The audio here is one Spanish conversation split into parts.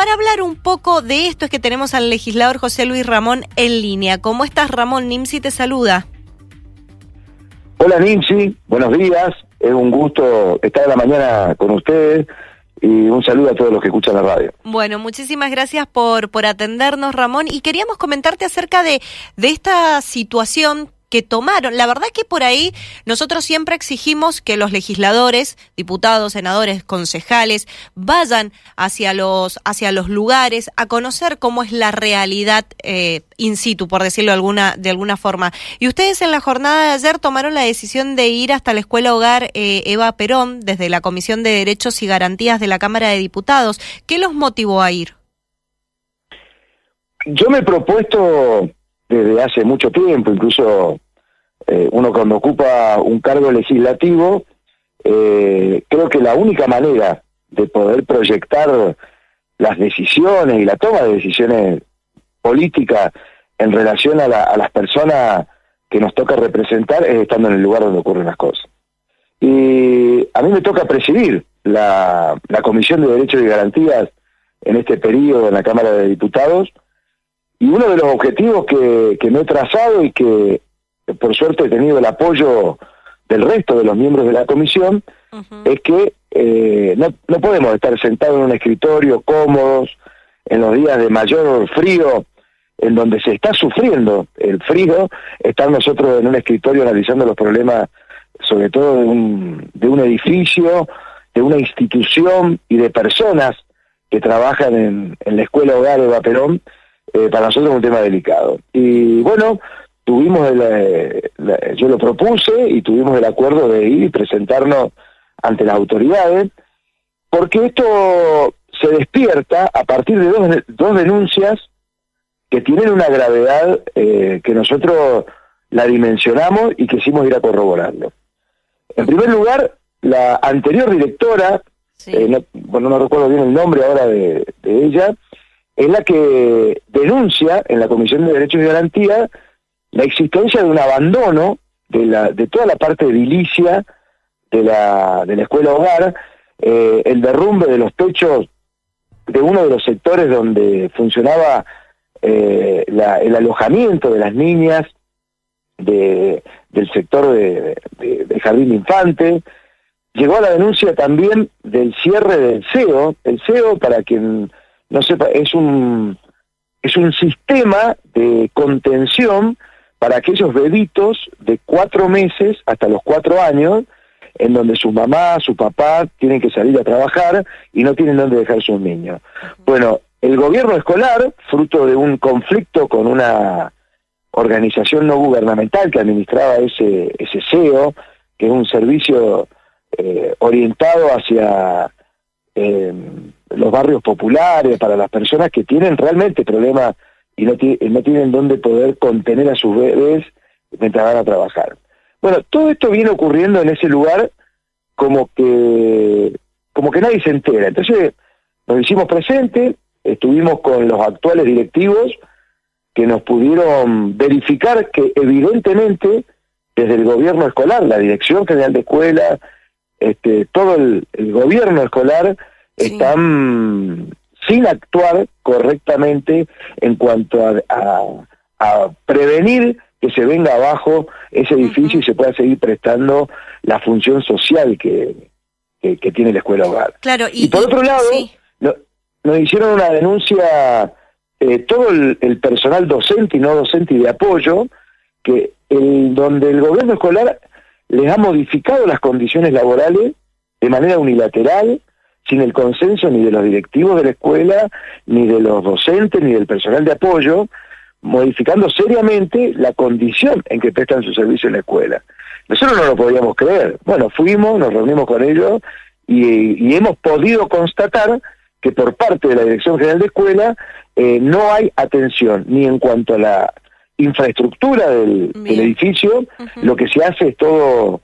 para hablar un poco de esto es que tenemos al legislador José Luis Ramón en línea. ¿Cómo estás, Ramón? Nimsi te saluda. Hola, Nimsi. Buenos días. Es un gusto estar en la mañana con ustedes y un saludo a todos los que escuchan la radio. Bueno, muchísimas gracias por, por atendernos, Ramón. Y queríamos comentarte acerca de, de esta situación que tomaron. La verdad que por ahí nosotros siempre exigimos que los legisladores, diputados, senadores, concejales, vayan hacia los, hacia los lugares a conocer cómo es la realidad eh, in situ, por decirlo de alguna, de alguna forma. Y ustedes en la jornada de ayer tomaron la decisión de ir hasta la Escuela Hogar eh, Eva Perón, desde la Comisión de Derechos y Garantías de la Cámara de Diputados. ¿Qué los motivó a ir? Yo me he propuesto desde hace mucho tiempo, incluso eh, uno cuando ocupa un cargo legislativo, eh, creo que la única manera de poder proyectar las decisiones y la toma de decisiones políticas en relación a, las personas que nos toca representar es estando en el lugar donde ocurren las cosas. Y a mí me toca presidir la, Comisión de Derechos y Garantías en este periodo en la Cámara de Diputados, y uno de los objetivos que, me he trazado y que por suerte he tenido el apoyo del resto de los miembros de la comisión, es que eh, no, no podemos estar sentados en un escritorio cómodos en los días de mayor frío, en donde se está sufriendo el frío, estar nosotros en un escritorio analizando los problemas, sobre todo de un, de un edificio, de una institución y de personas que trabajan en, en la Escuela Hogar de Perón, eh, para nosotros es un tema delicado. Y bueno, tuvimos el, eh, yo lo propuse y tuvimos el acuerdo de ir y presentarnos ante las autoridades, porque esto se despierta a partir de dos, dos denuncias que tienen una gravedad eh, que nosotros la dimensionamos y quisimos ir a corroborarlo. En primer lugar, la anterior directora, no, bueno, no recuerdo bien el nombre ahora de, de ella, es la que denuncia en la Comisión de Derechos y Garantía la existencia de un abandono de, la, de toda la parte edilicia de la, de la escuela hogar, eh, el derrumbe de los techos de uno de los sectores donde funcionaba eh, el alojamiento de las niñas de, del sector de, Jardín Infante. Llegó a la denuncia también del cierre del CEO. El CEO, para quien no sepa, es un, es un sistema de contención para aquellos bebitos de cuatro meses hasta los cuatro años, en donde su mamá, su papá tienen que salir a trabajar y no tienen dónde dejar sus niños. Bueno, el gobierno escolar, fruto de un conflicto con una organización no gubernamental que administraba ese, ese SEO, que es un servicio eh, orientado hacia eh, los barrios populares, para las personas que tienen realmente problemas y no, no tienen dónde poder contener a sus bebés mientras van a trabajar. Bueno, todo esto viene ocurriendo en ese lugar como que, como que nadie se entera. Entonces nos hicimos presentes, estuvimos con los actuales directivos que nos pudieron verificar que evidentemente desde el gobierno escolar, la Dirección General de Escuela, este, todo el gobierno escolar están sin actuar correctamente en cuanto a, prevenir que se venga abajo ese edificio y se pueda seguir prestando la función social que, que, tiene la escuela hogar. Claro, y, por otro lado, nos hicieron una denuncia eh, todo el, personal docente y no docente y de apoyo, que el, donde el gobierno escolar les ha modificado las condiciones laborales de manera unilateral, sin el consenso ni de los directivos de la escuela, ni de los docentes, ni del personal de apoyo, modificando seriamente la condición en que prestan su servicio en la escuela. Nosotros no lo podíamos creer. Bueno, fuimos, nos reunimos con ellos y, hemos podido constatar que por parte de la Dirección General de Escuela eh, no hay atención ni en cuanto a la infraestructura del, edificio, lo que se hace es todo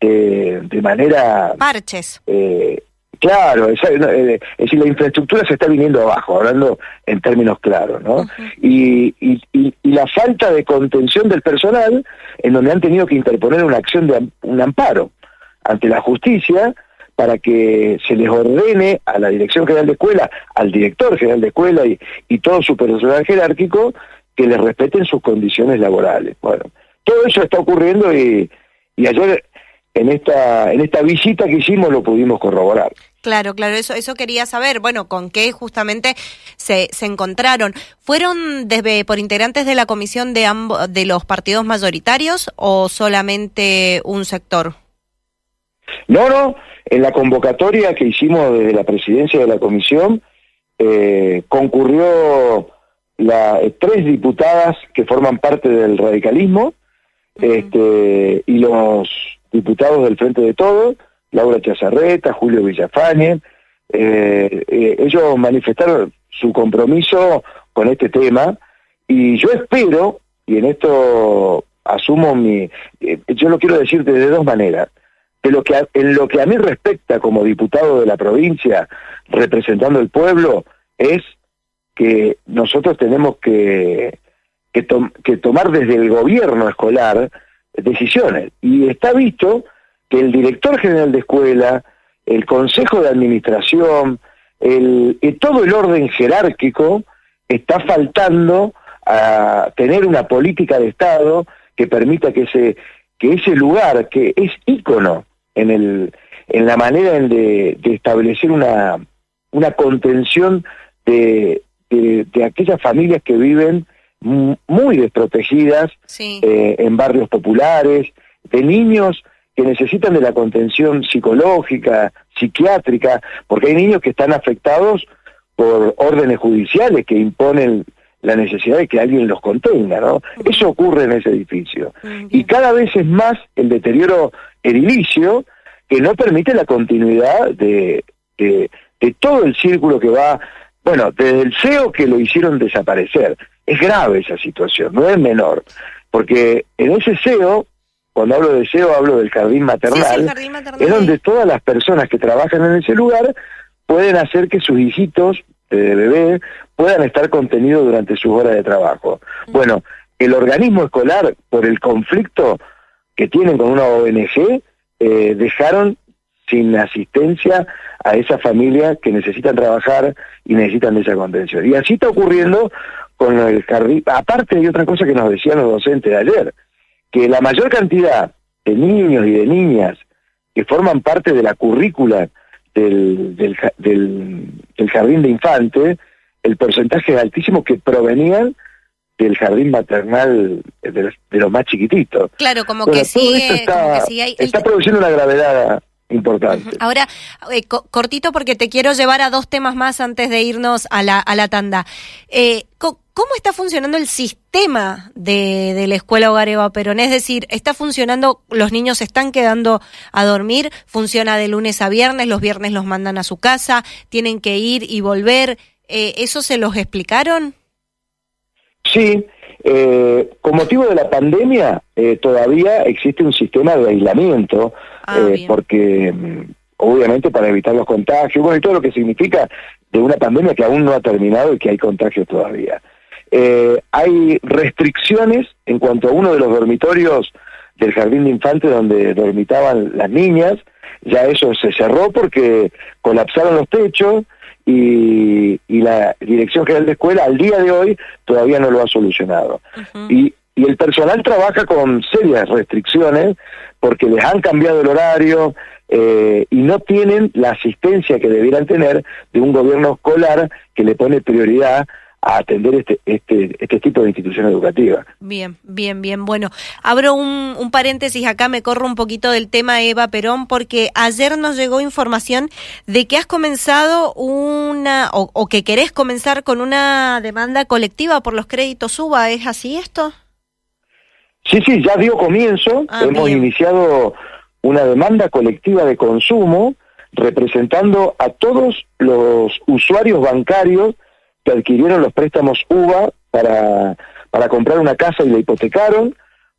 eh, de manera... Parches. Eh, Claro, es, eh, es, decir, la infraestructura se está viniendo abajo, hablando en términos claros, ¿no? y, y, y, la falta de contención del personal, en donde han tenido que interponer una acción de un amparo ante la justicia, para que se les ordene a la Dirección General de Escuela, al director general de escuela y, y todo su personal jerárquico que les respeten sus condiciones laborales. Bueno, todo eso está ocurriendo y, y ayer en esta, en esta visita que hicimos lo pudimos corroborar. Claro, claro, eso, eso quería saber. Bueno, ¿con qué justamente se, se encontraron? ¿Fueron desde, por integrantes de la comisión de, ambos, de los partidos mayoritarios o solamente un sector? No, no, en la convocatoria que hicimos desde la presidencia de la comisión eh, concurrió la, eh, tres diputadas que forman parte del radicalismo este, y los diputados del Frente de Todos, Laura Chazarreta, Julio Villafañe, eh, eh, ellos manifestaron su compromiso con este tema y yo espero, y en esto asumo mi, eh, yo lo quiero decirte de dos maneras, de lo que en lo que a mí respecta como diputado de la provincia, representando el pueblo, es que nosotros tenemos que, que, que tomar desde el gobierno escolar decisiones. Y está visto que el director general de escuela, el consejo de administración, el, todo el orden jerárquico está faltando a tener una política de Estado que permita que ese, que ese lugar, que es ícono en, el, en la manera de, de establecer una, una contención de, de, de aquellas familias que viven muy desprotegidas eh, en barrios populares, de niños que necesitan de la contención psicológica, psiquiátrica, porque hay niños que están afectados por órdenes judiciales que imponen la necesidad de que alguien los contenga, ¿no? Eso ocurre en ese edificio. Y cada vez es más el deterioro edilicio que no permite la continuidad de, de, de todo el círculo que va, bueno, desde el CEO que lo hicieron desaparecer, es grave esa situación, no es menor, porque en ese SEO, cuando hablo de SEO hablo del jardín maternal, es donde todas las personas que trabajan en ese lugar pueden hacer que sus hijitos de bebé puedan estar contenidos durante sus horas de trabajo. Bueno, el organismo escolar, por el conflicto que tienen con una ONG, eh, dejaron sin asistencia a esa familia que necesitan trabajar y necesitan de esa contención. Y así está ocurriendo con el jardín. Aparte hay otra cosa que nos decían los docentes de ayer, que la mayor cantidad de niños y de niñas que forman parte de la currícula del, del, del, jardín de infantes, el porcentaje es altísimo que provenían del jardín maternal de los, más chiquititos. Claro, como que sigue, está, está produciendo una gravedad importante. Ahora, eh, cortito porque te quiero llevar a dos temas más antes de irnos a la, a la tanda. Eh, ¿Cómo está funcionando el sistema de, de, la escuela Hogar Eva Perón? Es decir, ¿está funcionando, los niños se están quedando a dormir? ¿Funciona de lunes a viernes? ¿Los viernes los mandan a su casa? ¿Tienen que ir y volver? Eh, ¿Eso se los explicaron? Sí, eh, con motivo de la pandemia eh, todavía existe un sistema de aislamiento, ah, eh, porque mm, obviamente para evitar los contagios, bueno, y todo lo que significa de una pandemia que aún no ha terminado y que hay contagios todavía. Eh, hay restricciones en cuanto a uno de los dormitorios del jardín de infantes donde dormitaban las niñas, ya eso se cerró porque colapsaron los techos y, y la Dirección General de Escuela al día de hoy todavía no lo ha solucionado. y, y el personal trabaja con serias restricciones porque les han cambiado el horario eh, y no tienen la asistencia que debieran tener de un gobierno escolar que le pone prioridad a atender este, este, este tipo de institución educativa. Bien, bien, bien. Bueno, abro un, un, paréntesis acá, me corro un poquito del tema Eva Perón, porque ayer nos llegó información de que has comenzado una, o, o que querés comenzar con una demanda colectiva por los créditos UBA, ¿es así esto? Sí, sí, ya dio comienzo, ah, hemos iniciado una demanda colectiva de consumo representando a todos los usuarios bancarios que adquirieron los préstamos UVA para, para comprar una casa y la hipotecaron,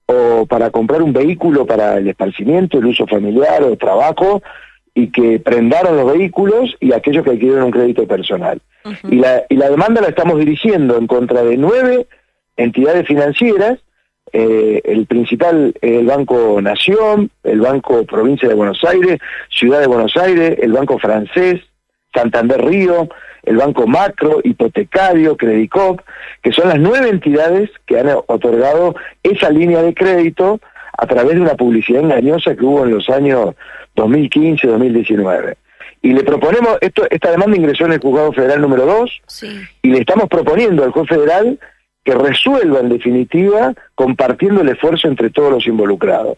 o para comprar un vehículo para el esparcimiento, el uso familiar o el trabajo, y que prendaron los vehículos y aquellos que adquirieron un crédito personal. y, la, y la demanda la estamos dirigiendo en contra de nueve entidades financieras eh, el principal el Banco Nación, el Banco Provincia de Buenos Aires, Ciudad de Buenos Aires, el Banco Francés, Santander Río, el Banco Macro, Hipotecario, Credicop, que son las nueve entidades que han otorgado esa línea de crédito a través de una publicidad engañosa que hubo en los años 2015-2019. Y le proponemos, esto, esta demanda ingresó en el Juzgado Federal número 2 y le estamos proponiendo al juez federal que resuelva en definitiva compartiendo el esfuerzo entre todos los involucrados,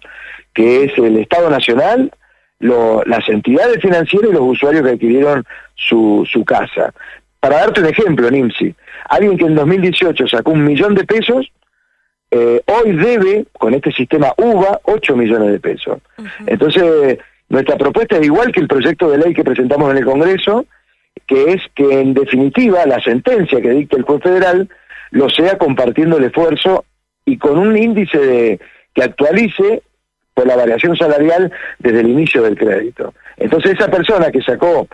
que es el Estado Nacional, las entidades financieras y los usuarios que adquirieron su, su casa. Para darte un ejemplo, Nimsi, alguien que en 2018 sacó un millón de pesos, eh, hoy debe, con este sistema UVA, 8 millones de pesos. Entonces, nuestra propuesta es igual que el proyecto de ley que presentamos en el Congreso, que es que en definitiva la sentencia que dicta el juez federal lo sea compartiendo el esfuerzo y con un índice de, que actualice por la variación salarial desde el inicio del crédito. Entonces esa persona que sacó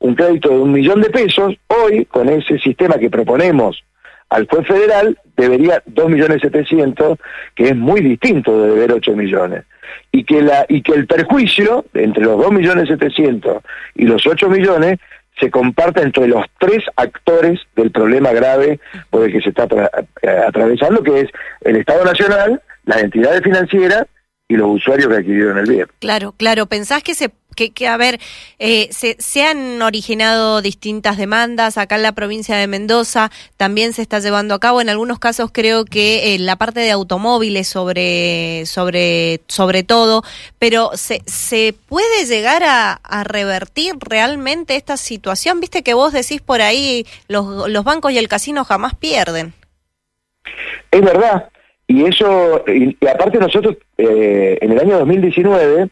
un crédito de un millón de pesos, hoy con ese sistema que proponemos al juez federal, debería dos millones setecientos, que es muy distinto de deber ocho millones. Y que, la, y que el perjuicio entre los dos millones setecientos y los ocho millones se comparta entre los tres actores del problema grave por el que se está eh, atravesando, que es el Estado Nacional, las entidades financieras y los usuarios que adquirieron el bien. Claro, claro. ¿Pensás que se que, a ver, eh, se, se, han originado distintas demandas acá en la provincia de Mendoza, también se está llevando a cabo, en algunos casos creo que en la parte de automóviles sobre, sobre, sobre todo, pero se, se puede llegar a, a revertir realmente esta situación, viste que vos decís por ahí, los, los bancos y el casino jamás pierden. Es verdad, y eso, y, aparte nosotros eh, en el año 2019,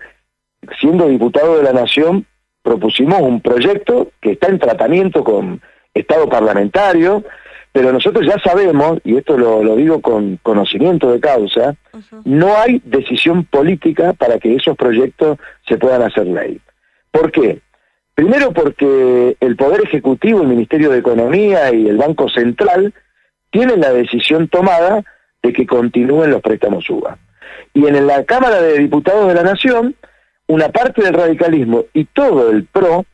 siendo diputado de la Nación, propusimos un proyecto que está en tratamiento con Estado parlamentario, pero nosotros ya sabemos, y esto lo, digo con conocimiento de causa, no hay decisión política para que esos proyectos se puedan hacer ley. ¿Por qué? Primero porque el Poder Ejecutivo, el Ministerio de Economía y el Banco Central tienen la decisión tomada de que continúen los préstamos UBA. Y en la Cámara de Diputados de la Nación, una parte del radicalismo y todo el PRO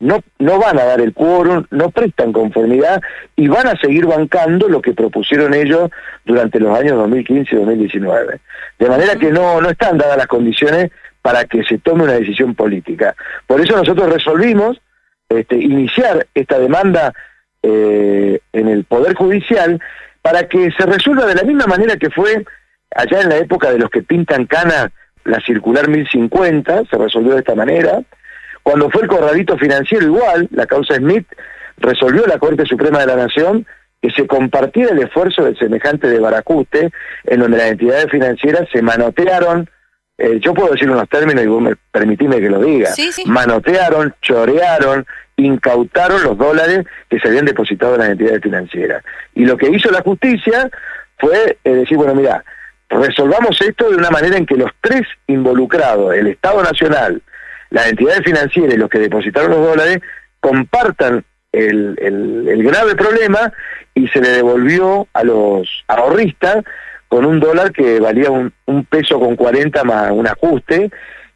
no, no van a dar el quórum, no prestan conformidad y van a seguir bancando lo que propusieron ellos durante los años 2015 y 2019. De manera que no, no están dadas las condiciones para que se tome una decisión política. Por eso nosotros resolvimos este, iniciar esta demanda eh, en el Poder Judicial para que se resuelva de la misma manera que fue allá en la época de los que pintan cana la circular 1050, se resolvió de esta manera. Cuando fue el corralito financiero igual, la causa Smith resolvió la Corte Suprema de la Nación que se compartiera el esfuerzo del semejante de Baracuste, en donde las entidades financieras se manotearon, eh, yo puedo decir unos términos y vos me permitime que lo diga, manotearon, chorearon, incautaron los dólares que se habían depositado en las entidades financieras. Y lo que hizo la justicia fue eh, decir, bueno, mira, resolvamos esto de una manera en que los tres involucrados, el Estado Nacional, las entidades financieras y los que depositaron los dólares, compartan el, el, grave problema y se le devolvió a los ahorristas con un dólar que valía un, peso con 40 más un ajuste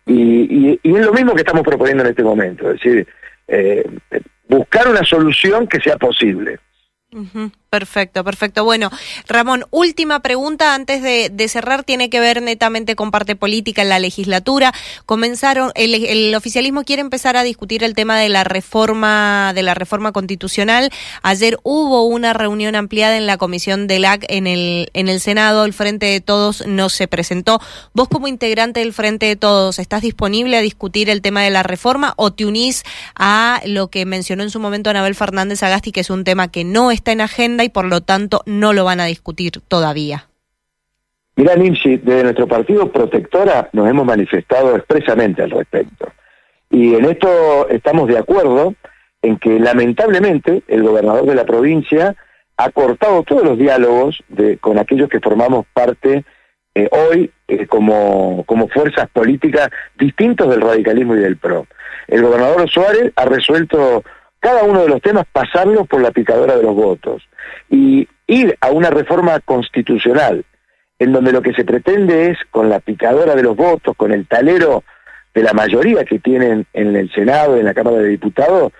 y, es lo mismo que estamos proponiendo en este momento, es decir, eh, buscar una solución que sea posible. Perfecto, perfecto. Bueno, Ramón, última pregunta antes de, cerrar, tiene que ver netamente con parte política en la legislatura. Comenzaron, el, oficialismo quiere empezar a discutir el tema de la reforma, de la reforma constitucional. Ayer hubo una reunión ampliada en la comisión del AC en el, en el Senado. El Frente de Todos no se presentó. Vos como integrante del Frente de Todos, ¿estás disponible a discutir el tema de la reforma o te unís a lo que mencionó en su momento Anabel Fernández Agasti, que es un tema que no está en agenda y por lo tanto no lo van a discutir todavía. Mira, Nimsi, desde nuestro partido Protectora nos hemos manifestado expresamente al respecto. Y en esto estamos de acuerdo en que lamentablemente el gobernador de la provincia ha cortado todos los diálogos de, con aquellos que formamos parte eh, hoy eh, como, como fuerzas políticas distintos del radicalismo y del PRO. El gobernador Suárez ha resuelto cada uno de los temas pasarlos por la picadora de los votos y ir a una reforma constitucional en donde lo que se pretende es, con la picadora de los votos, con el talero de la mayoría que tienen en el Senado en la Cámara de Diputados,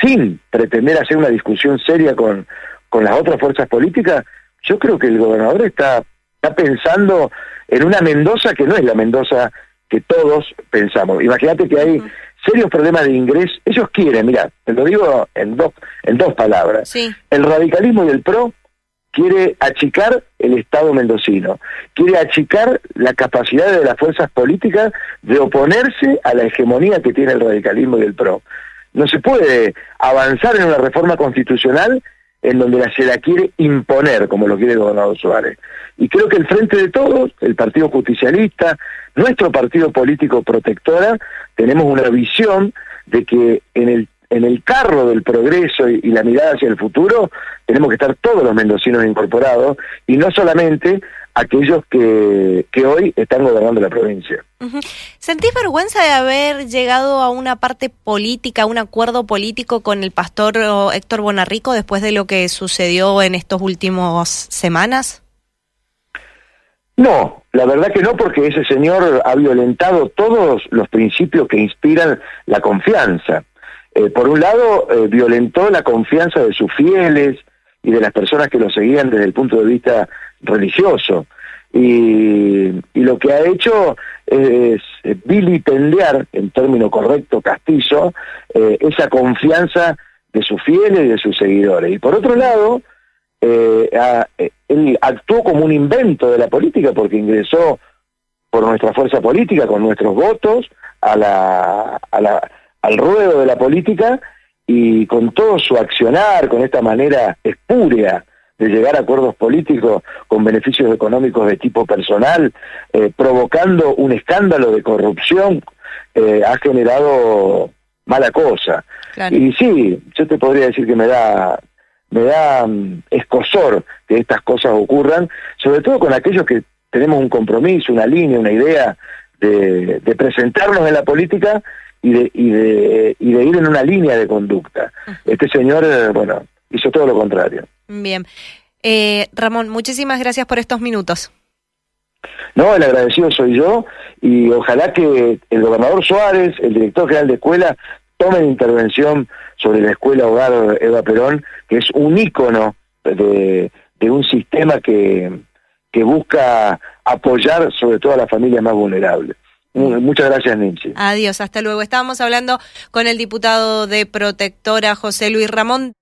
sin pretender hacer una discusión seria con, con las otras fuerzas políticas, yo creo que el gobernador está, está pensando en una Mendoza que no es la Mendoza que todos pensamos. Imagínate que hay serios problemas de ingreso. Ellos quieren, mira, te lo digo en dos, en dos palabras. El radicalismo y el PRO quiere achicar el Estado mendocino, quiere achicar la capacidad de las fuerzas políticas de oponerse a la hegemonía que tiene el radicalismo y el PRO. No se puede avanzar en una reforma constitucional en donde se la quiere imponer, como lo quiere el gobernador Suárez. Y creo que el Frente de Todos, el Partido Justicialista, nuestro partido político protectora, tenemos una visión de que en el en el carro del progreso y, la mirada hacia el futuro tenemos que estar todos los mendocinos incorporados y no solamente aquellos que, que hoy están gobernando la provincia. ¿Sentís vergüenza de haber llegado a una parte política, a un acuerdo político con el pastor Héctor Bonarrico después de lo que sucedió en estos últimos semanas? No, la verdad que no, porque ese señor ha violentado todos los principios que inspiran la confianza. Eh, por un lado, eh, violentó la confianza de sus fieles y de las personas que lo seguían desde el punto de vista religioso. Y, lo que ha hecho es vilipendiar, en término correcto, castizo, eh, esa confianza de sus fieles y de sus seguidores. Y por otro lado, él actuó como un invento de la política porque ingresó por nuestra fuerza política, con nuestros votos, al ruedo de la política y con todo su accionar, con esta manera espúrea de llegar a acuerdos políticos con beneficios económicos de tipo personal, eh, provocando un escándalo de corrupción, eh, ha generado mala cosa. Y sí, yo te podría decir que me da me da mm, escosor que estas cosas ocurran, sobre todo con aquellos que tenemos un compromiso, una línea, una idea de, de presentarnos en la política y de, y de, y de ir en una línea de conducta. Este señor, eh, bueno, hizo todo lo contrario. Bien. Eh, Ramón, muchísimas gracias por estos minutos. No, el agradecido soy yo y ojalá que el gobernador Suárez, el director general de escuela, tomen intervención sobre la escuela hogar Eva Perón, que es un ícono de, de un sistema que, que busca apoyar sobre todo a las familias más vulnerables. Muchas gracias, Nancy. Adiós, hasta luego. Estábamos hablando con el diputado de Protectora, José Luis Ramón.